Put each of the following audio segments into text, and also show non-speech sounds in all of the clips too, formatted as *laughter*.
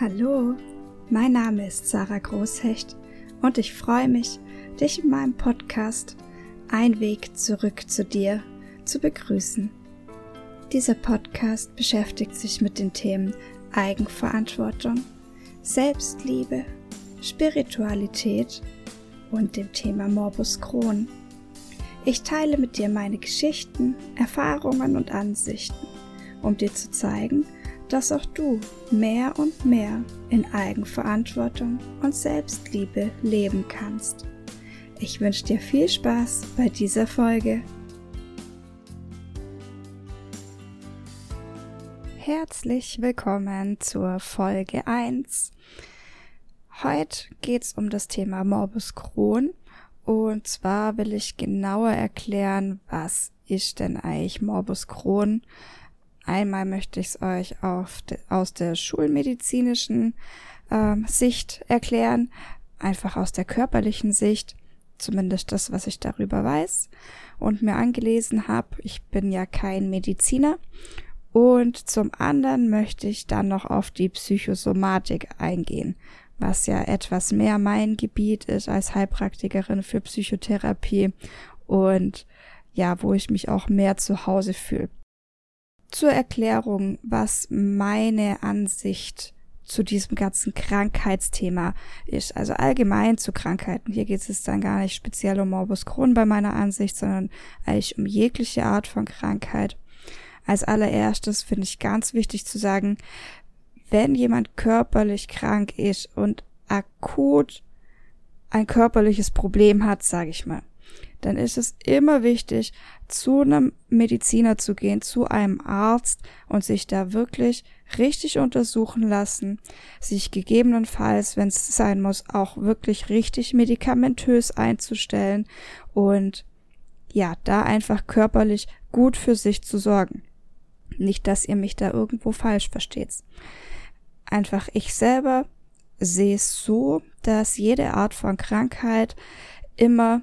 Hallo, mein Name ist Sarah Großhecht und ich freue mich, dich in meinem Podcast Ein Weg zurück zu dir zu begrüßen. Dieser Podcast beschäftigt sich mit den Themen Eigenverantwortung, Selbstliebe, Spiritualität und dem Thema Morbus Crohn. Ich teile mit dir meine Geschichten, Erfahrungen und Ansichten, um dir zu zeigen, dass auch du mehr und mehr in Eigenverantwortung und Selbstliebe leben kannst. Ich wünsche dir viel Spaß bei dieser Folge. Herzlich willkommen zur Folge 1. Heute geht es um das Thema Morbus Crohn und zwar will ich genauer erklären, was ist denn eigentlich Morbus Crohn? Einmal möchte ich es euch de, aus der schulmedizinischen äh, Sicht erklären, einfach aus der körperlichen Sicht, zumindest das, was ich darüber weiß und mir angelesen habe. Ich bin ja kein Mediziner. Und zum anderen möchte ich dann noch auf die Psychosomatik eingehen, was ja etwas mehr mein Gebiet ist als Heilpraktikerin für Psychotherapie und ja, wo ich mich auch mehr zu Hause fühle. Zur Erklärung, was meine Ansicht zu diesem ganzen Krankheitsthema ist. Also allgemein zu Krankheiten. Hier geht es dann gar nicht speziell um Morbus Crohn bei meiner Ansicht, sondern eigentlich um jegliche Art von Krankheit. Als allererstes finde ich ganz wichtig zu sagen, wenn jemand körperlich krank ist und akut ein körperliches Problem hat, sage ich mal, dann ist es immer wichtig, zu einem Mediziner zu gehen, zu einem Arzt und sich da wirklich richtig untersuchen lassen, sich gegebenenfalls, wenn es sein muss, auch wirklich richtig medikamentös einzustellen und ja, da einfach körperlich gut für sich zu sorgen. Nicht, dass ihr mich da irgendwo falsch versteht. Einfach ich selber sehe es so, dass jede Art von Krankheit immer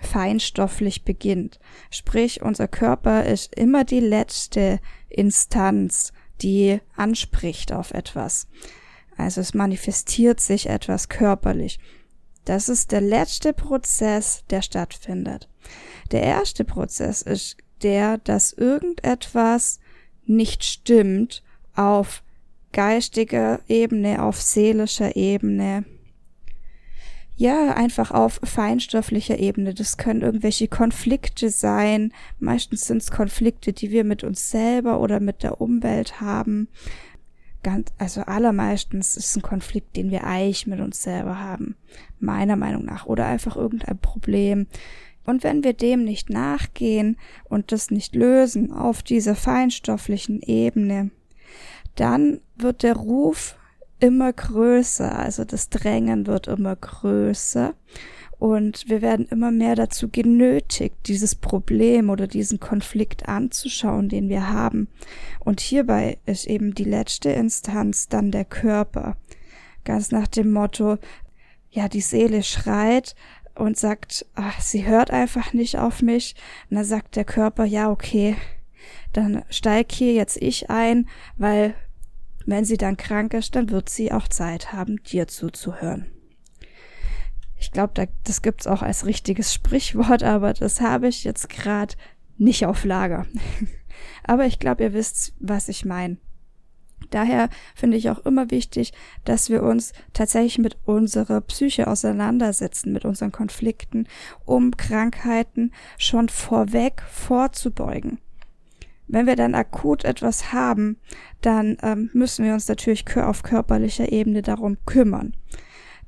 feinstofflich beginnt. Sprich, unser Körper ist immer die letzte Instanz, die anspricht auf etwas. Also es manifestiert sich etwas körperlich. Das ist der letzte Prozess, der stattfindet. Der erste Prozess ist der, dass irgendetwas nicht stimmt auf geistiger Ebene, auf seelischer Ebene, ja, einfach auf feinstofflicher Ebene. Das können irgendwelche Konflikte sein. Meistens sind es Konflikte, die wir mit uns selber oder mit der Umwelt haben. Ganz, also allermeistens ist es ein Konflikt, den wir eigentlich mit uns selber haben. Meiner Meinung nach. Oder einfach irgendein Problem. Und wenn wir dem nicht nachgehen und das nicht lösen auf dieser feinstofflichen Ebene, dann wird der Ruf immer größer, also das Drängen wird immer größer und wir werden immer mehr dazu genötigt, dieses Problem oder diesen Konflikt anzuschauen, den wir haben. Und hierbei ist eben die letzte Instanz dann der Körper. Ganz nach dem Motto, ja, die Seele schreit und sagt, ach, sie hört einfach nicht auf mich. Und dann sagt der Körper, ja, okay, dann steig hier jetzt ich ein, weil wenn sie dann krank ist, dann wird sie auch Zeit haben, dir zuzuhören. Ich glaube, das gibt's auch als richtiges Sprichwort, aber das habe ich jetzt gerade nicht auf Lager. *laughs* aber ich glaube, ihr wisst, was ich meine. Daher finde ich auch immer wichtig, dass wir uns tatsächlich mit unserer Psyche auseinandersetzen, mit unseren Konflikten, um Krankheiten schon vorweg vorzubeugen. Wenn wir dann akut etwas haben, dann ähm, müssen wir uns natürlich auf körperlicher Ebene darum kümmern.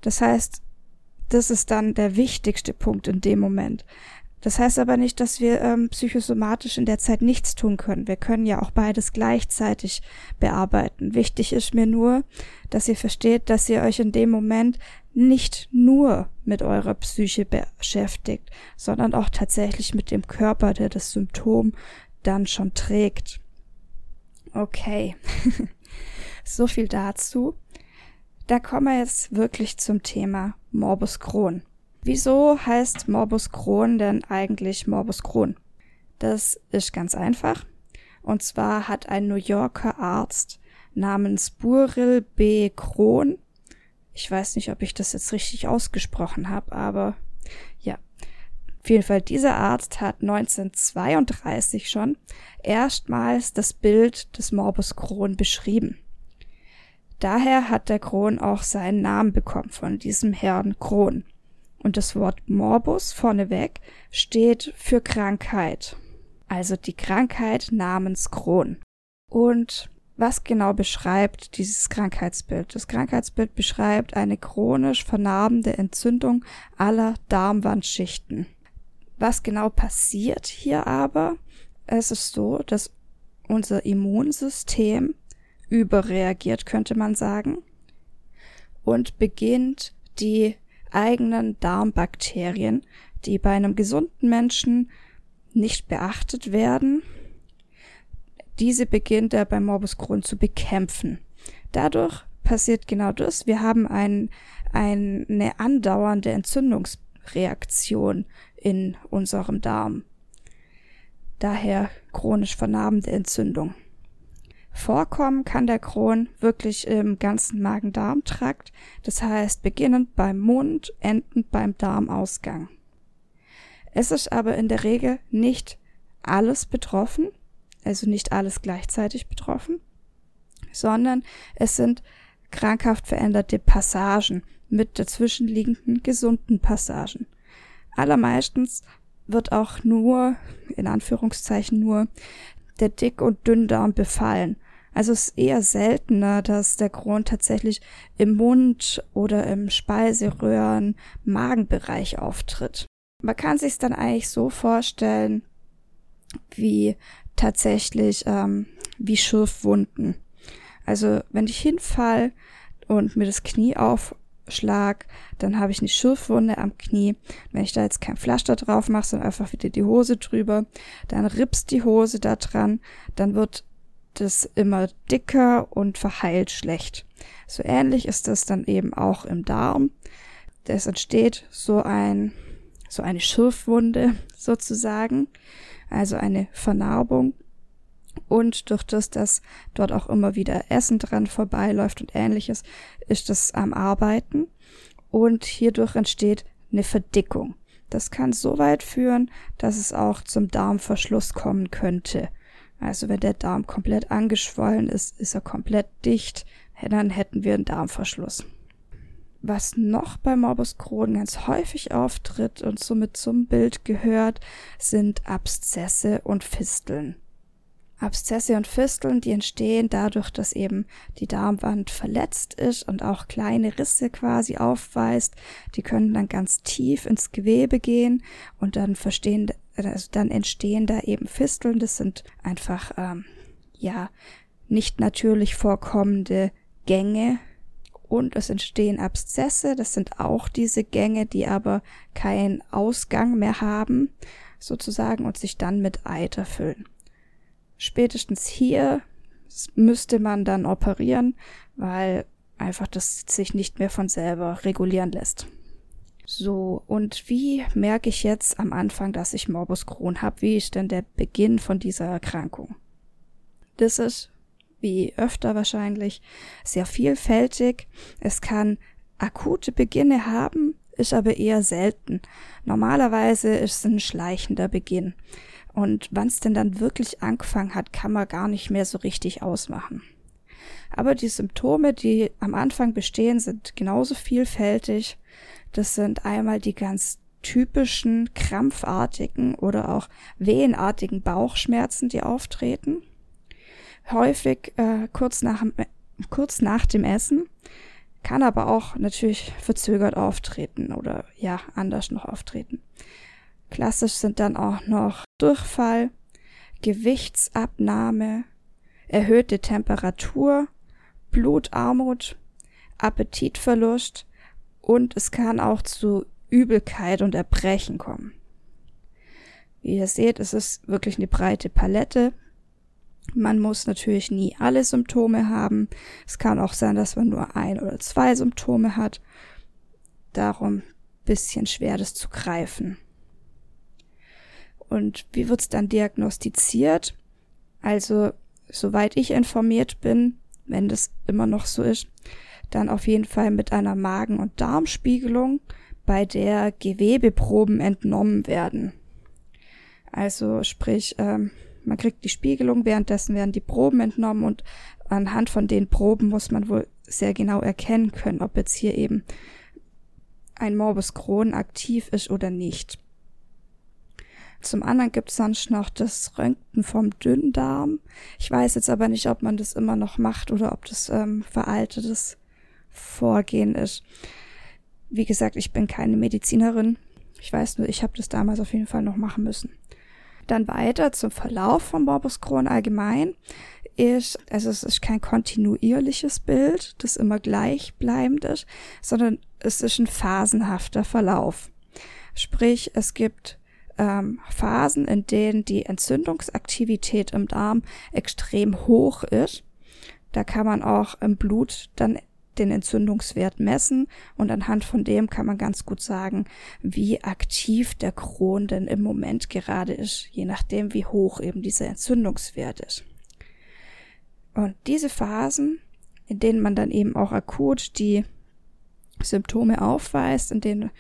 Das heißt, das ist dann der wichtigste Punkt in dem Moment. Das heißt aber nicht, dass wir ähm, psychosomatisch in der Zeit nichts tun können. Wir können ja auch beides gleichzeitig bearbeiten. Wichtig ist mir nur, dass ihr versteht, dass ihr euch in dem Moment nicht nur mit eurer Psyche beschäftigt, sondern auch tatsächlich mit dem Körper, der das Symptom dann schon trägt. Okay, *laughs* so viel dazu. Da kommen wir jetzt wirklich zum Thema Morbus Crohn. Wieso heißt Morbus Crohn denn eigentlich Morbus Crohn? Das ist ganz einfach. Und zwar hat ein New Yorker Arzt namens Buril B. Kron. Ich weiß nicht, ob ich das jetzt richtig ausgesprochen habe, aber. Auf jeden Fall, dieser Arzt hat 1932 schon erstmals das Bild des Morbus Crohn beschrieben. Daher hat der Crohn auch seinen Namen bekommen von diesem Herrn Crohn. Und das Wort Morbus vorneweg steht für Krankheit. Also die Krankheit namens Crohn. Und was genau beschreibt dieses Krankheitsbild? Das Krankheitsbild beschreibt eine chronisch vernarbende Entzündung aller Darmwandschichten. Was genau passiert hier aber? Es ist so, dass unser Immunsystem überreagiert, könnte man sagen, und beginnt die eigenen Darmbakterien, die bei einem gesunden Menschen nicht beachtet werden, diese beginnt er beim Morbus Crohn zu bekämpfen. Dadurch passiert genau das. Wir haben ein, eine andauernde Entzündungsreaktion in unserem Darm. Daher chronisch vernarbende Entzündung. Vorkommen kann der Crohn wirklich im ganzen Magen-Darm-Trakt, das heißt beginnend beim Mund, endend beim Darmausgang. Es ist aber in der Regel nicht alles betroffen, also nicht alles gleichzeitig betroffen, sondern es sind krankhaft veränderte Passagen mit dazwischenliegenden gesunden Passagen. Allermeistens wird auch nur, in Anführungszeichen nur, der Dick- und Dünndarm befallen. Also es ist eher seltener, dass der Crohn tatsächlich im Mund oder im Speiseröhren Magenbereich auftritt. Man kann sich dann eigentlich so vorstellen, wie tatsächlich ähm, wie Schürfwunden. Also wenn ich hinfall und mir das Knie aufschlag, dann habe ich eine Schürfwunde am Knie. Wenn ich da jetzt kein Pflaster drauf mache, sondern einfach wieder die Hose drüber, dann ripst die Hose da dran, dann wird das immer dicker und verheilt schlecht. So ähnlich ist das dann eben auch im Darm. Es entsteht so ein, so eine Schürfwunde *laughs* sozusagen, also eine Vernarbung. Und durch das, dass dort auch immer wieder Essen dran vorbeiläuft und ähnliches, ist das am Arbeiten. Und hierdurch entsteht eine Verdickung. Das kann so weit führen, dass es auch zum Darmverschluss kommen könnte. Also wenn der Darm komplett angeschwollen ist, ist er komplett dicht, dann hätten wir einen Darmverschluss. Was noch bei Morbus Crohn ganz häufig auftritt und somit zum Bild gehört, sind Abszesse und Fisteln. Abszesse und Fisteln, die entstehen dadurch, dass eben die Darmwand verletzt ist und auch kleine Risse quasi aufweist. Die können dann ganz tief ins Gewebe gehen und dann verstehen, also dann entstehen da eben Fisteln. Das sind einfach, ähm, ja, nicht natürlich vorkommende Gänge. Und es entstehen Abszesse. Das sind auch diese Gänge, die aber keinen Ausgang mehr haben, sozusagen, und sich dann mit Eiter füllen. Spätestens hier müsste man dann operieren, weil einfach das sich nicht mehr von selber regulieren lässt. So, und wie merke ich jetzt am Anfang, dass ich Morbus Crohn habe? Wie ist denn der Beginn von dieser Erkrankung? Das ist, wie öfter wahrscheinlich, sehr vielfältig. Es kann akute Beginne haben, ist aber eher selten. Normalerweise ist es ein schleichender Beginn. Und wann es denn dann wirklich angefangen hat, kann man gar nicht mehr so richtig ausmachen. Aber die Symptome, die am Anfang bestehen, sind genauso vielfältig. Das sind einmal die ganz typischen krampfartigen oder auch wehenartigen Bauchschmerzen, die auftreten. Häufig äh, kurz, nach, kurz nach dem Essen, kann aber auch natürlich verzögert auftreten oder ja, anders noch auftreten. Klassisch sind dann auch noch Durchfall, Gewichtsabnahme, erhöhte Temperatur, Blutarmut, Appetitverlust und es kann auch zu Übelkeit und Erbrechen kommen. Wie ihr seht, es ist wirklich eine breite Palette. Man muss natürlich nie alle Symptome haben. Es kann auch sein, dass man nur ein oder zwei Symptome hat. Darum bisschen schwer, das zu greifen. Und wie wird's dann diagnostiziert? Also, soweit ich informiert bin, wenn das immer noch so ist, dann auf jeden Fall mit einer Magen- und Darmspiegelung, bei der Gewebeproben entnommen werden. Also sprich, ähm, man kriegt die Spiegelung, währenddessen werden die Proben entnommen und anhand von den Proben muss man wohl sehr genau erkennen können, ob jetzt hier eben ein Morbus Crohn aktiv ist oder nicht. Zum anderen gibt es sonst noch das Röntgen vom Dünndarm. Ich weiß jetzt aber nicht, ob man das immer noch macht oder ob das ähm, veraltetes Vorgehen ist. Wie gesagt, ich bin keine Medizinerin. Ich weiß nur, ich habe das damals auf jeden Fall noch machen müssen. Dann weiter zum Verlauf von Morbus Crohn allgemein ist, also es ist kein kontinuierliches Bild, das immer gleichbleibend ist, sondern es ist ein phasenhafter Verlauf. Sprich, es gibt ähm, Phasen, in denen die Entzündungsaktivität im Darm extrem hoch ist. Da kann man auch im Blut dann den Entzündungswert messen und anhand von dem kann man ganz gut sagen, wie aktiv der Kron denn im Moment gerade ist, je nachdem, wie hoch eben dieser Entzündungswert ist. Und diese Phasen, in denen man dann eben auch akut die Symptome aufweist, in denen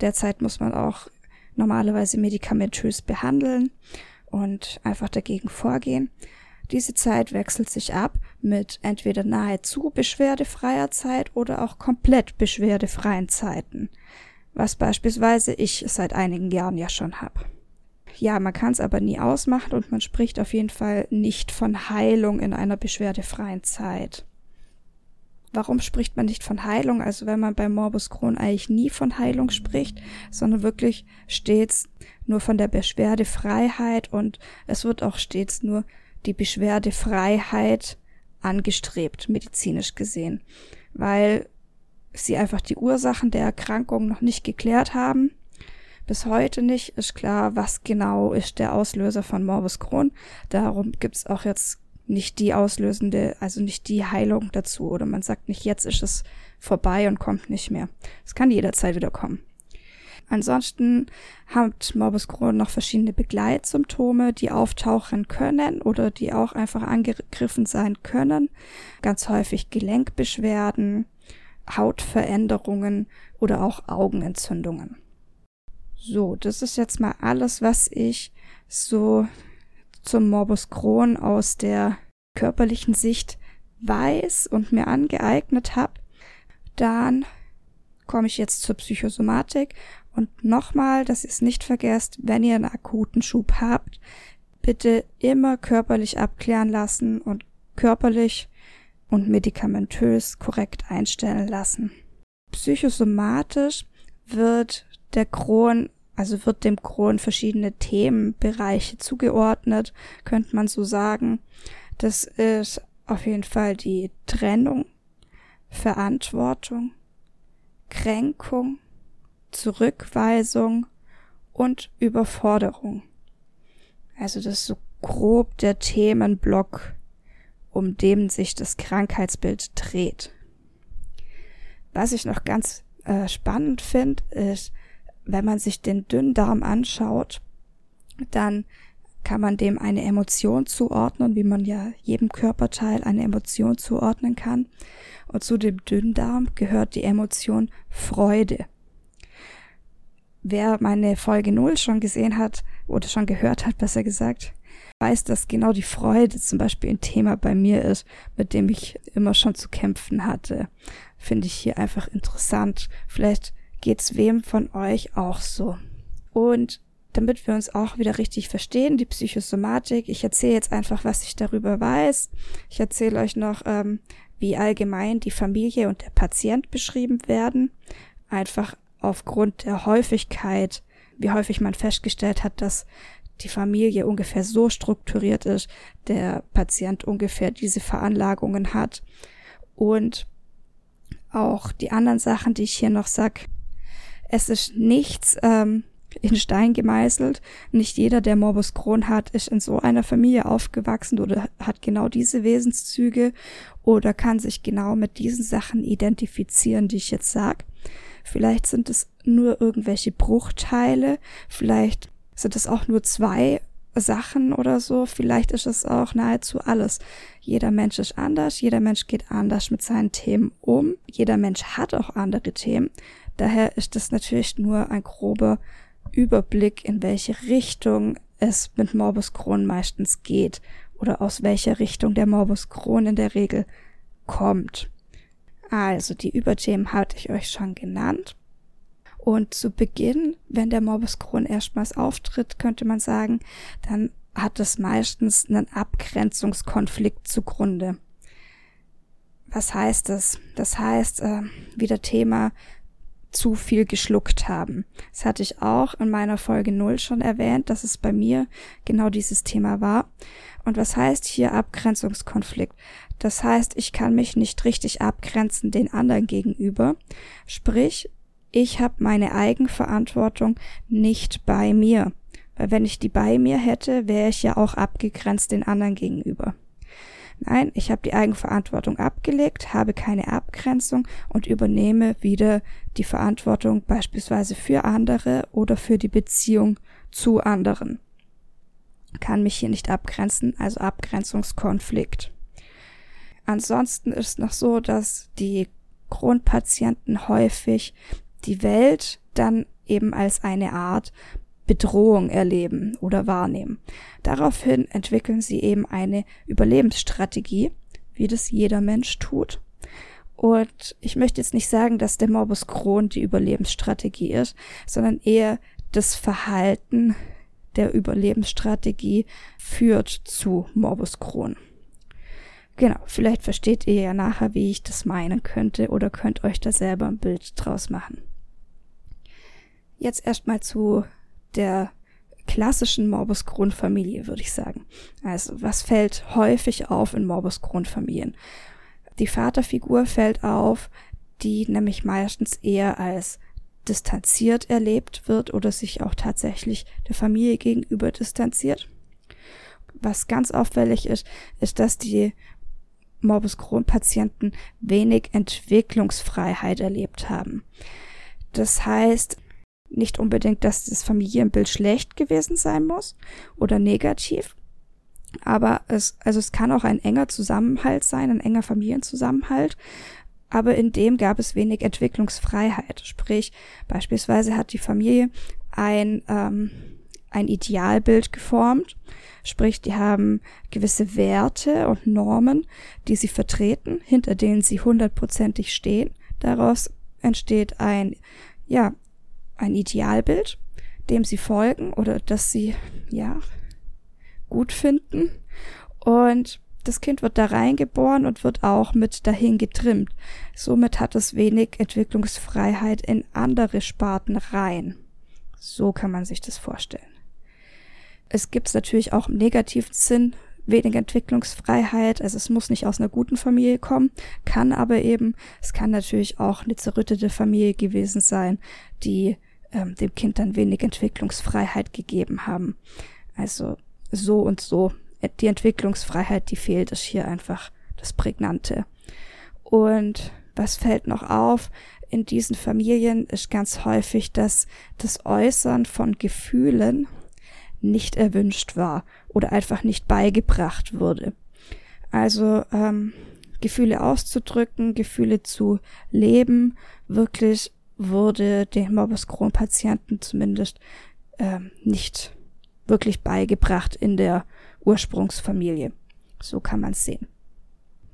derzeit muss man auch normalerweise medikamentös behandeln und einfach dagegen vorgehen. Diese Zeit wechselt sich ab mit entweder nahezu beschwerdefreier Zeit oder auch komplett beschwerdefreien Zeiten, was beispielsweise ich seit einigen Jahren ja schon habe. Ja, man kann es aber nie ausmachen und man spricht auf jeden Fall nicht von Heilung in einer beschwerdefreien Zeit. Warum spricht man nicht von Heilung? Also wenn man beim Morbus Crohn eigentlich nie von Heilung spricht, sondern wirklich stets nur von der Beschwerdefreiheit und es wird auch stets nur die Beschwerdefreiheit angestrebt, medizinisch gesehen, weil sie einfach die Ursachen der Erkrankung noch nicht geklärt haben. Bis heute nicht ist klar, was genau ist der Auslöser von Morbus Crohn. Darum gibt's auch jetzt nicht die auslösende, also nicht die Heilung dazu. Oder man sagt nicht, jetzt ist es vorbei und kommt nicht mehr. Es kann jederzeit wieder kommen. Ansonsten hat Morbus Crohn noch verschiedene Begleitsymptome, die auftauchen können oder die auch einfach angegriffen sein können. Ganz häufig Gelenkbeschwerden, Hautveränderungen oder auch Augenentzündungen. So, das ist jetzt mal alles, was ich so zum Morbus Crohn aus der körperlichen Sicht weiß und mir angeeignet habe. Dann komme ich jetzt zur Psychosomatik und nochmal, dass ihr es nicht vergesst, wenn ihr einen akuten Schub habt, bitte immer körperlich abklären lassen und körperlich und medikamentös korrekt einstellen lassen. Psychosomatisch wird der Kron, also wird dem Kron verschiedene Themenbereiche zugeordnet, könnte man so sagen. Das ist auf jeden Fall die Trennung, Verantwortung, Kränkung, Zurückweisung und Überforderung. Also das ist so grob der Themenblock, um dem sich das Krankheitsbild dreht. Was ich noch ganz äh, spannend finde, ist, wenn man sich den Dünndarm anschaut, dann kann man dem eine Emotion zuordnen, wie man ja jedem Körperteil eine Emotion zuordnen kann. Und zu dem Dünndarm gehört die Emotion Freude. Wer meine Folge 0 schon gesehen hat oder schon gehört hat, besser gesagt, weiß, dass genau die Freude zum Beispiel ein Thema bei mir ist, mit dem ich immer schon zu kämpfen hatte. Finde ich hier einfach interessant. Vielleicht geht's wem von euch auch so. Und damit wir uns auch wieder richtig verstehen, die Psychosomatik, ich erzähle jetzt einfach, was ich darüber weiß. Ich erzähle euch noch, ähm, wie allgemein die Familie und der Patient beschrieben werden. Einfach aufgrund der Häufigkeit, wie häufig man festgestellt hat, dass die Familie ungefähr so strukturiert ist, der Patient ungefähr diese Veranlagungen hat und auch die anderen Sachen, die ich hier noch sag. Es ist nichts ähm, in Stein gemeißelt. Nicht jeder, der Morbus Crohn hat, ist in so einer Familie aufgewachsen oder hat genau diese Wesenszüge oder kann sich genau mit diesen Sachen identifizieren, die ich jetzt sag. Vielleicht sind es nur irgendwelche Bruchteile, vielleicht sind es auch nur zwei Sachen oder so. Vielleicht ist es auch nahezu alles. Jeder Mensch ist anders, jeder Mensch geht anders mit seinen Themen um. Jeder Mensch hat auch andere Themen. Daher ist es natürlich nur ein grober Überblick, in welche Richtung es mit Morbus Crohn meistens geht oder aus welcher Richtung der Morbus Crohn in der Regel kommt. Also die Überthemen hatte ich euch schon genannt. Und zu Beginn, wenn der Morbus Crohn erstmals auftritt, könnte man sagen, dann hat es meistens einen Abgrenzungskonflikt zugrunde. Was heißt das? Das heißt, äh, wieder Thema zu viel geschluckt haben. Das hatte ich auch in meiner Folge 0 schon erwähnt, dass es bei mir genau dieses Thema war. Und was heißt hier Abgrenzungskonflikt? Das heißt, ich kann mich nicht richtig abgrenzen den anderen gegenüber. Sprich, ich habe meine Eigenverantwortung nicht bei mir. Weil wenn ich die bei mir hätte, wäre ich ja auch abgegrenzt den anderen gegenüber. Nein, ich habe die Eigenverantwortung abgelegt, habe keine Abgrenzung und übernehme wieder die Verantwortung beispielsweise für andere oder für die Beziehung zu anderen. Kann mich hier nicht abgrenzen, also Abgrenzungskonflikt. Ansonsten ist noch so, dass die Grundpatienten häufig die Welt dann eben als eine Art Bedrohung erleben oder wahrnehmen. Daraufhin entwickeln sie eben eine Überlebensstrategie, wie das jeder Mensch tut. Und ich möchte jetzt nicht sagen, dass der Morbus Crohn die Überlebensstrategie ist, sondern eher das Verhalten der Überlebensstrategie führt zu Morbus Crohn. Genau, vielleicht versteht ihr ja nachher, wie ich das meinen könnte oder könnt euch da selber ein Bild draus machen. Jetzt erstmal zu der klassischen Morbus Crohn-Familie, würde ich sagen. Also, was fällt häufig auf in Morbus Crohn-Familien? Die Vaterfigur fällt auf, die nämlich meistens eher als distanziert erlebt wird oder sich auch tatsächlich der Familie gegenüber distanziert. Was ganz auffällig ist, ist, dass die Morbus Crohn-Patienten wenig Entwicklungsfreiheit erlebt haben. Das heißt, nicht unbedingt, dass das Familienbild schlecht gewesen sein muss oder negativ. Aber es, also es kann auch ein enger Zusammenhalt sein, ein enger Familienzusammenhalt. Aber in dem gab es wenig Entwicklungsfreiheit. Sprich, beispielsweise hat die Familie ein, ähm, ein Idealbild geformt. Sprich, die haben gewisse Werte und Normen, die sie vertreten, hinter denen sie hundertprozentig stehen. Daraus entsteht ein, ja, ein Idealbild, dem sie folgen oder das sie, ja, gut finden. Und das Kind wird da reingeboren und wird auch mit dahin getrimmt. Somit hat es wenig Entwicklungsfreiheit in andere Sparten rein. So kann man sich das vorstellen. Es gibt natürlich auch im negativen Sinn wenig Entwicklungsfreiheit. Also es muss nicht aus einer guten Familie kommen, kann aber eben, es kann natürlich auch eine zerrüttete Familie gewesen sein, die ähm, dem Kind dann wenig Entwicklungsfreiheit gegeben haben. Also so und so. Die Entwicklungsfreiheit, die fehlt, ist hier einfach das Prägnante. Und was fällt noch auf? In diesen Familien ist ganz häufig, dass das Äußern von Gefühlen nicht erwünscht war oder einfach nicht beigebracht wurde. Also ähm, Gefühle auszudrücken, Gefühle zu leben, wirklich wurde den Morbus Crohn-Patienten zumindest äh, nicht wirklich beigebracht in der Ursprungsfamilie. So kann man es sehen.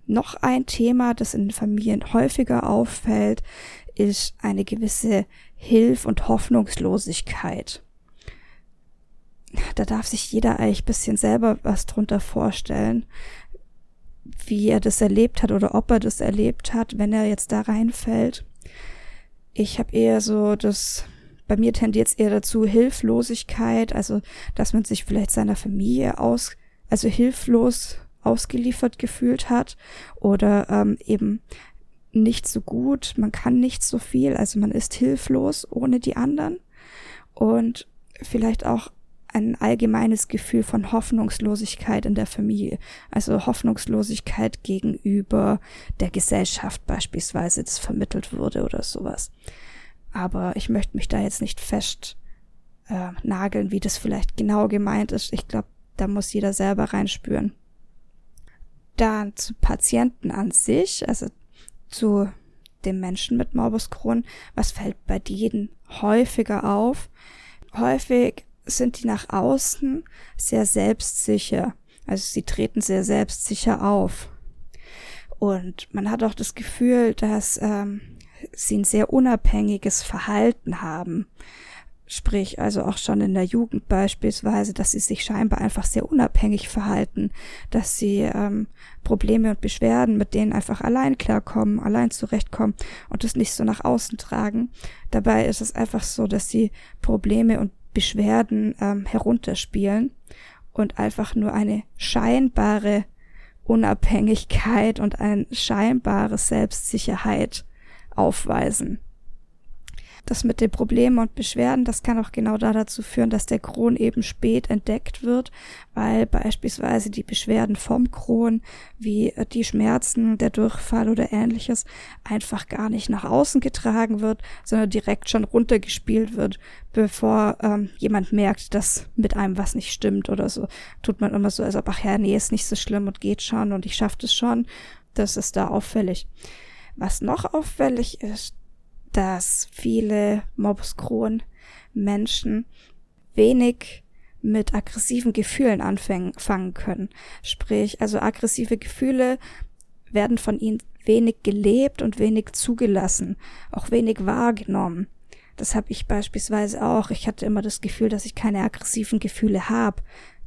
Noch ein Thema, das in Familien häufiger auffällt, ist eine gewisse Hilf- und Hoffnungslosigkeit. Da darf sich jeder eigentlich bisschen selber was drunter vorstellen, wie er das erlebt hat oder ob er das erlebt hat, wenn er jetzt da reinfällt. Ich habe eher so das, bei mir tendiert es eher dazu Hilflosigkeit, also dass man sich vielleicht seiner Familie aus, also hilflos ausgeliefert gefühlt hat oder ähm, eben nicht so gut, man kann nicht so viel, also man ist hilflos ohne die anderen. Und vielleicht auch ein allgemeines Gefühl von Hoffnungslosigkeit in der Familie, also Hoffnungslosigkeit gegenüber der Gesellschaft beispielsweise, das vermittelt wurde oder sowas. Aber ich möchte mich da jetzt nicht fest äh, nageln, wie das vielleicht genau gemeint ist. Ich glaube, Da muss jeder selber reinspüren. Dann zu Patienten an sich, also zu dem Menschen mit Morbus Crohn, was fällt bei denen häufiger auf? Häufig sind die nach außen sehr selbstsicher. Also sie treten sehr selbstsicher auf. Und man hat auch das Gefühl, dass ähm, sie ein sehr unabhängiges Verhalten haben. Sprich, also auch schon in der Jugend beispielsweise, dass sie sich scheinbar einfach sehr unabhängig verhalten, dass sie ähm, Probleme und Beschwerden mit denen einfach allein klarkommen, allein zurechtkommen und das nicht so nach außen tragen. Dabei ist es einfach so, dass sie Probleme und Beschwerden ähm, herunterspielen und einfach nur eine scheinbare Unabhängigkeit und eine scheinbare Selbstsicherheit aufweisen. Das mit den Problemen und Beschwerden, das kann auch genau da dazu führen, dass der Kron eben spät entdeckt wird, weil beispielsweise die Beschwerden vom Kron, wie die Schmerzen, der Durchfall oder ähnliches, einfach gar nicht nach außen getragen wird, sondern direkt schon runtergespielt wird, bevor ähm, jemand merkt, dass mit einem was nicht stimmt oder so. Tut man immer so, als ob, ach ja, nee, ist nicht so schlimm und geht schon und ich schaff das schon. Das ist da auffällig. Was noch auffällig ist, dass viele Morbus Menschen wenig mit aggressiven Gefühlen anfangen können. Sprich, also aggressive Gefühle werden von ihnen wenig gelebt und wenig zugelassen, auch wenig wahrgenommen. Das habe ich beispielsweise auch. Ich hatte immer das Gefühl, dass ich keine aggressiven Gefühle habe.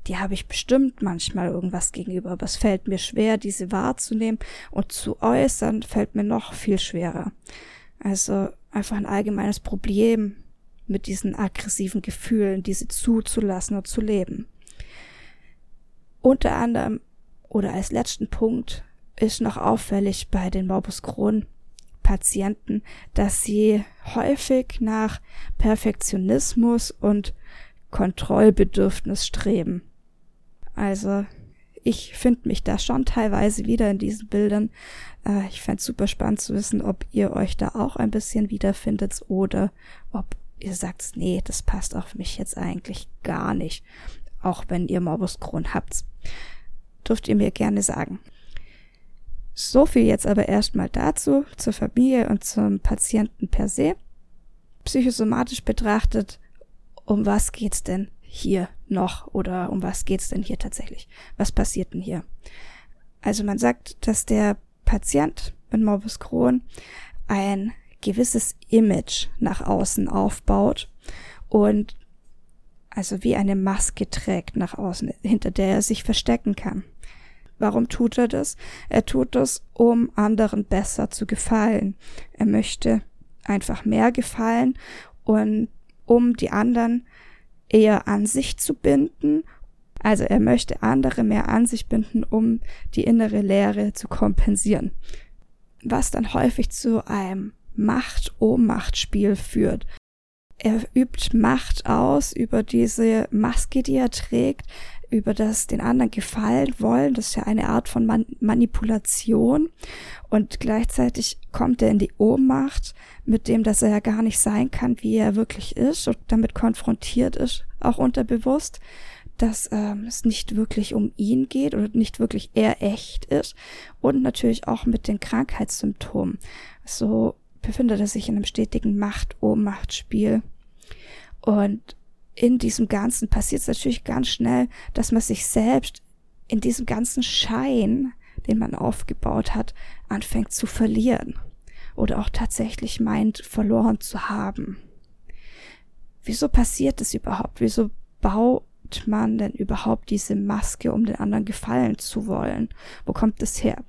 Die habe ich bestimmt manchmal irgendwas gegenüber, aber es fällt mir schwer, diese wahrzunehmen und zu äußern fällt mir noch viel schwerer. Also einfach ein allgemeines Problem mit diesen aggressiven Gefühlen, diese zuzulassen und zu leben. Unter anderem oder als letzten Punkt ist noch auffällig bei den Morbus Crohn Patienten, dass sie häufig nach Perfektionismus und Kontrollbedürfnis streben. Also ich finde mich da schon teilweise wieder in diesen Bildern. Äh, ich fände super spannend zu wissen, ob ihr euch da auch ein bisschen wiederfindet oder ob ihr sagt, nee, das passt auf mich jetzt eigentlich gar nicht. Auch wenn ihr Morbus Crohn habt. Dürft ihr mir gerne sagen. So viel jetzt aber erstmal dazu, zur Familie und zum Patienten per se. Psychosomatisch betrachtet, um was geht's denn hier noch oder um was geht's denn hier tatsächlich? Was passiert denn hier? Also man sagt, dass der Patient mit Morbus Crohn ein gewisses Image nach außen aufbaut und also wie eine Maske trägt nach außen, hinter der er sich verstecken kann. Warum tut er das? Er tut das, um anderen besser zu gefallen. Er möchte einfach mehr gefallen und um die anderen eher an sich zu binden. Also er möchte andere mehr an sich binden, um die innere Leere zu kompensieren. Was dann häufig zu einem Macht-Ohnmacht-Spiel führt. Er übt Macht aus über diese Maske, die er trägt, über das den anderen gefallen wollen. Das ist ja eine Art von Man Manipulation. Und gleichzeitig kommt er in die Ohnmacht mit dem, dass er ja gar nicht sein kann, wie er wirklich ist und damit konfrontiert ist, auch unterbewusst, dass ähm, es nicht wirklich um ihn geht oder nicht wirklich er echt ist und natürlich auch mit den Krankheitssymptomen. So befindet er sich in einem stetigen Macht-Ohnmacht-Spiel. Und in diesem Ganzen passiert es natürlich ganz schnell, dass man sich selbst in diesem ganzen Schein, den man aufgebaut hat, anfängt zu verlieren oder auch tatsächlich meint, verloren zu haben. Wieso passiert das überhaupt? Wieso baut man denn überhaupt diese Maske, um den anderen gefallen zu wollen? Wo kommt das her?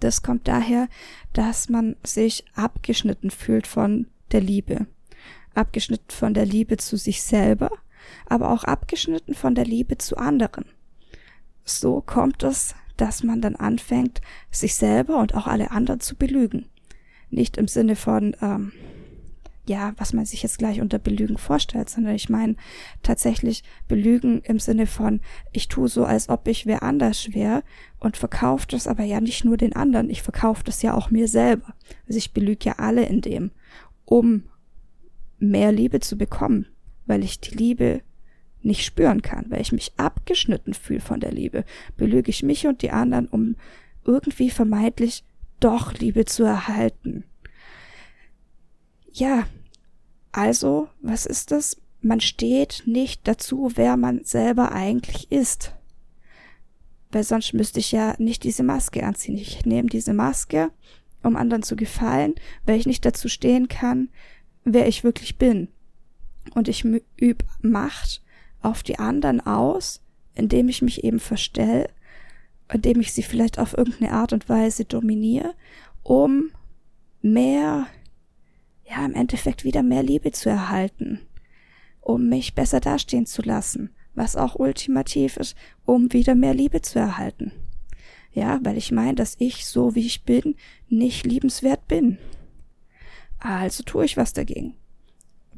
Das kommt daher, dass man sich abgeschnitten fühlt von der Liebe abgeschnitten von der Liebe zu sich selber, aber auch abgeschnitten von der Liebe zu anderen. So kommt es, dass man dann anfängt, sich selber und auch alle anderen zu belügen. Nicht im Sinne von, ähm, ja, was man sich jetzt gleich unter Belügen vorstellt, sondern ich meine tatsächlich Belügen im Sinne von, ich tue so, als ob ich wer anders wäre und verkaufe das aber ja nicht nur den anderen, ich verkaufe das ja auch mir selber. Also ich belüge ja alle in dem, um mehr Liebe zu bekommen, weil ich die Liebe nicht spüren kann, weil ich mich abgeschnitten fühle von der Liebe, belüge ich mich und die anderen, um irgendwie vermeintlich doch Liebe zu erhalten. Ja, also, was ist das? Man steht nicht dazu, wer man selber eigentlich ist. Weil sonst müsste ich ja nicht diese Maske anziehen. Ich nehme diese Maske, um anderen zu gefallen, weil ich nicht dazu stehen kann, wer ich wirklich bin. Und ich übe Macht auf die anderen aus, indem ich mich eben verstelle, indem ich sie vielleicht auf irgendeine Art und Weise dominiere, um mehr, ja, im Endeffekt wieder mehr Liebe zu erhalten, um mich besser dastehen zu lassen, was auch ultimativ ist, um wieder mehr Liebe zu erhalten. Ja, weil ich meine, dass ich, so wie ich bin, nicht liebenswert bin. Also tue ich was dagegen.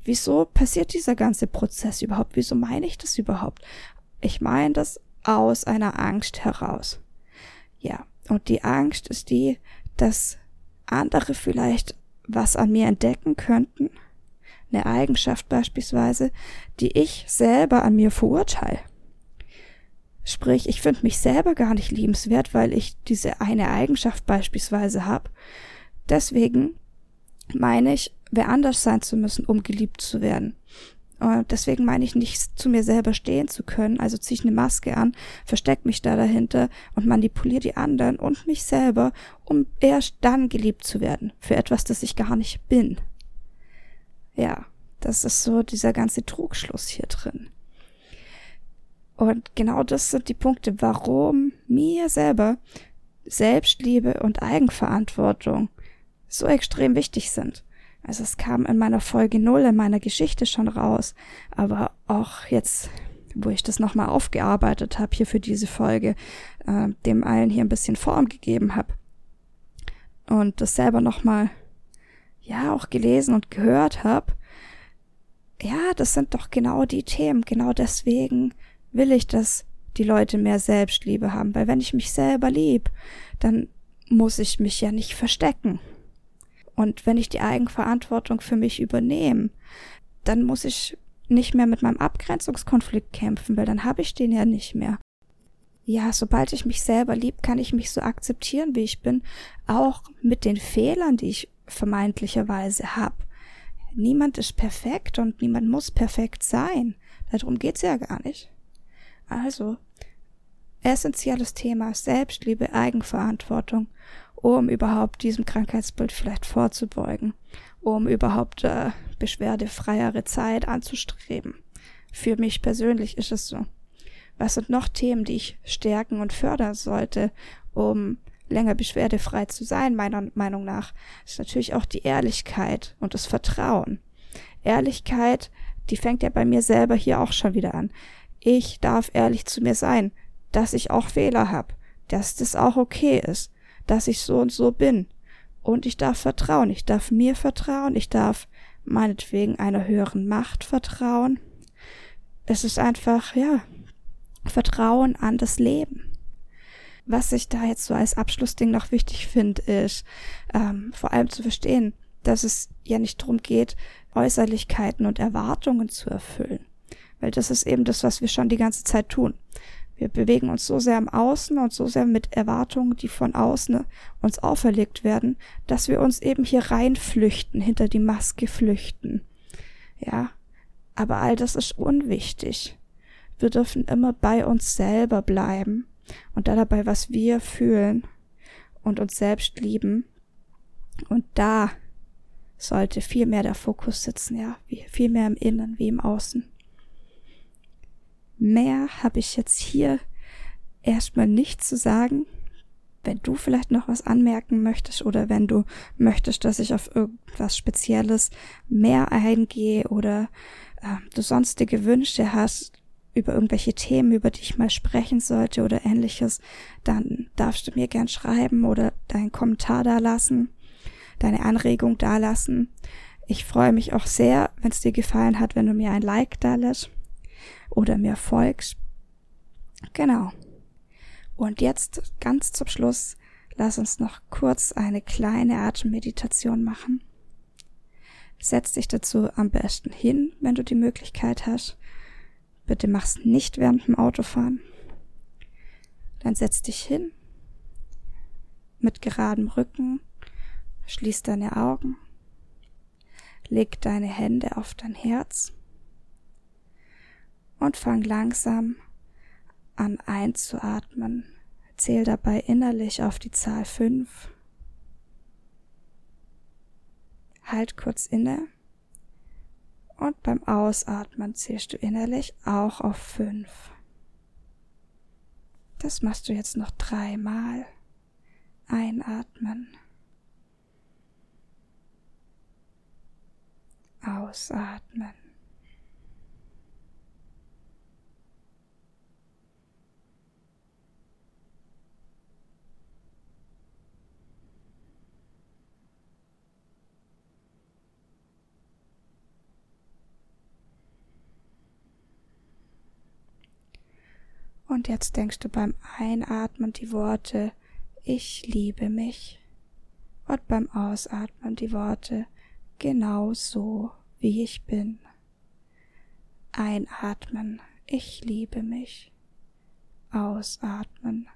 Wieso passiert dieser ganze Prozess überhaupt? Wieso meine ich das überhaupt? Ich meine das aus einer Angst heraus. Ja, und die Angst ist die, dass andere vielleicht was an mir entdecken könnten, eine Eigenschaft beispielsweise, die ich selber an mir verurteile. Sprich, ich finde mich selber gar nicht liebenswert, weil ich diese eine Eigenschaft beispielsweise habe. Deswegen meine ich, wer anders sein zu müssen, um geliebt zu werden. Und deswegen meine ich nicht zu mir selber stehen zu können, also ziehe ich eine Maske an, versteck mich da dahinter und manipuliere die anderen und mich selber, um erst dann geliebt zu werden für etwas, das ich gar nicht bin. Ja, das ist so dieser ganze Trugschluss hier drin. Und genau das sind die Punkte, warum mir selber Selbstliebe und Eigenverantwortung so extrem wichtig sind. Also es kam in meiner Folge null in meiner Geschichte schon raus, aber auch jetzt, wo ich das nochmal aufgearbeitet habe hier für diese Folge, äh, dem allen hier ein bisschen Form gegeben habe und das selber nochmal, ja, auch gelesen und gehört habe, ja, das sind doch genau die Themen. Genau deswegen will ich, dass die Leute mehr Selbstliebe haben, weil wenn ich mich selber lieb, dann muss ich mich ja nicht verstecken. Und wenn ich die Eigenverantwortung für mich übernehme, dann muss ich nicht mehr mit meinem Abgrenzungskonflikt kämpfen, weil dann habe ich den ja nicht mehr. Ja, sobald ich mich selber lieb, kann ich mich so akzeptieren, wie ich bin, auch mit den Fehlern, die ich vermeintlicherweise habe. Niemand ist perfekt und niemand muss perfekt sein. Darum geht's ja gar nicht. Also, essentielles Thema Selbstliebe, Eigenverantwortung um überhaupt diesem Krankheitsbild vielleicht vorzubeugen, um überhaupt äh, beschwerdefreiere Zeit anzustreben. Für mich persönlich ist es so. Was sind noch Themen, die ich stärken und fördern sollte, um länger beschwerdefrei zu sein, meiner Meinung nach, ist natürlich auch die Ehrlichkeit und das Vertrauen. Ehrlichkeit, die fängt ja bei mir selber hier auch schon wieder an. Ich darf ehrlich zu mir sein, dass ich auch Fehler habe, dass das auch okay ist, dass ich so und so bin. Und ich darf vertrauen, ich darf mir vertrauen, ich darf meinetwegen einer höheren Macht vertrauen. Es ist einfach, ja, Vertrauen an das Leben. Was ich da jetzt so als Abschlussding noch wichtig finde, ist ähm, vor allem zu verstehen, dass es ja nicht darum geht, Äußerlichkeiten und Erwartungen zu erfüllen. Weil das ist eben das, was wir schon die ganze Zeit tun. Wir bewegen uns so sehr im Außen und so sehr mit Erwartungen, die von außen uns auferlegt werden, dass wir uns eben hier reinflüchten, hinter die Maske flüchten. Ja, aber all das ist unwichtig. Wir dürfen immer bei uns selber bleiben und da dabei, was wir fühlen und uns selbst lieben. Und da sollte viel mehr der Fokus sitzen, ja, viel mehr im Innen wie im Außen. Mehr habe ich jetzt hier erstmal nicht zu sagen. Wenn du vielleicht noch was anmerken möchtest oder wenn du möchtest, dass ich auf irgendwas Spezielles mehr eingehe oder äh, du sonstige Wünsche hast über irgendwelche Themen, über die ich mal sprechen sollte oder ähnliches, dann darfst du mir gern schreiben oder deinen Kommentar da lassen, deine Anregung da lassen. Ich freue mich auch sehr, wenn es dir gefallen hat, wenn du mir ein Like da lässt oder mir folgst. Genau. Und jetzt ganz zum Schluss, lass uns noch kurz eine kleine Atemmeditation machen. Setz dich dazu am besten hin, wenn du die Möglichkeit hast. Bitte mach's nicht während dem Autofahren. Dann setz dich hin mit geradem Rücken, schließ deine Augen, leg deine Hände auf dein Herz und fang langsam an einzuatmen. Zähl dabei innerlich auf die Zahl 5. Halt kurz inne und beim Ausatmen zählst du innerlich auch auf 5. Das machst du jetzt noch dreimal. Einatmen. Ausatmen. Und jetzt denkst du beim Einatmen die Worte Ich liebe mich und beim Ausatmen die Worte Genau so, wie ich bin. Einatmen Ich liebe mich. Ausatmen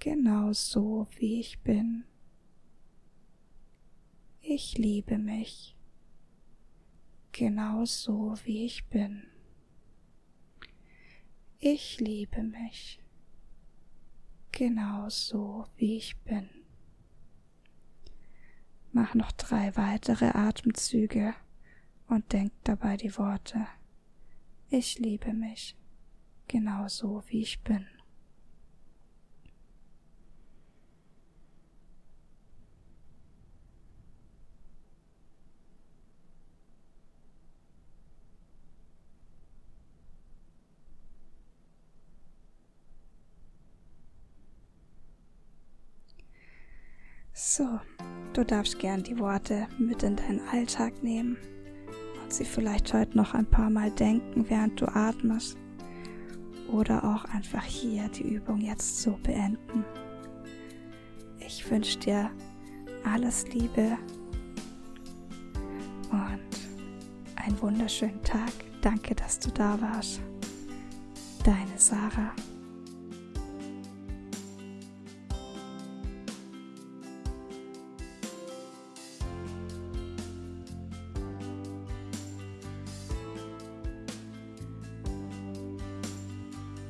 Genau so, wie ich bin. Ich liebe mich. Genau so, wie ich bin. Ich liebe mich genau so, wie ich bin. Mach noch drei weitere Atemzüge und denk dabei die Worte Ich liebe mich genau so, wie ich bin. So, du darfst gern die Worte mit in deinen Alltag nehmen und sie vielleicht heute noch ein paar Mal denken, während du atmest. Oder auch einfach hier die Übung jetzt so beenden. Ich wünsche dir alles Liebe und einen wunderschönen Tag. Danke, dass du da warst. Deine Sarah.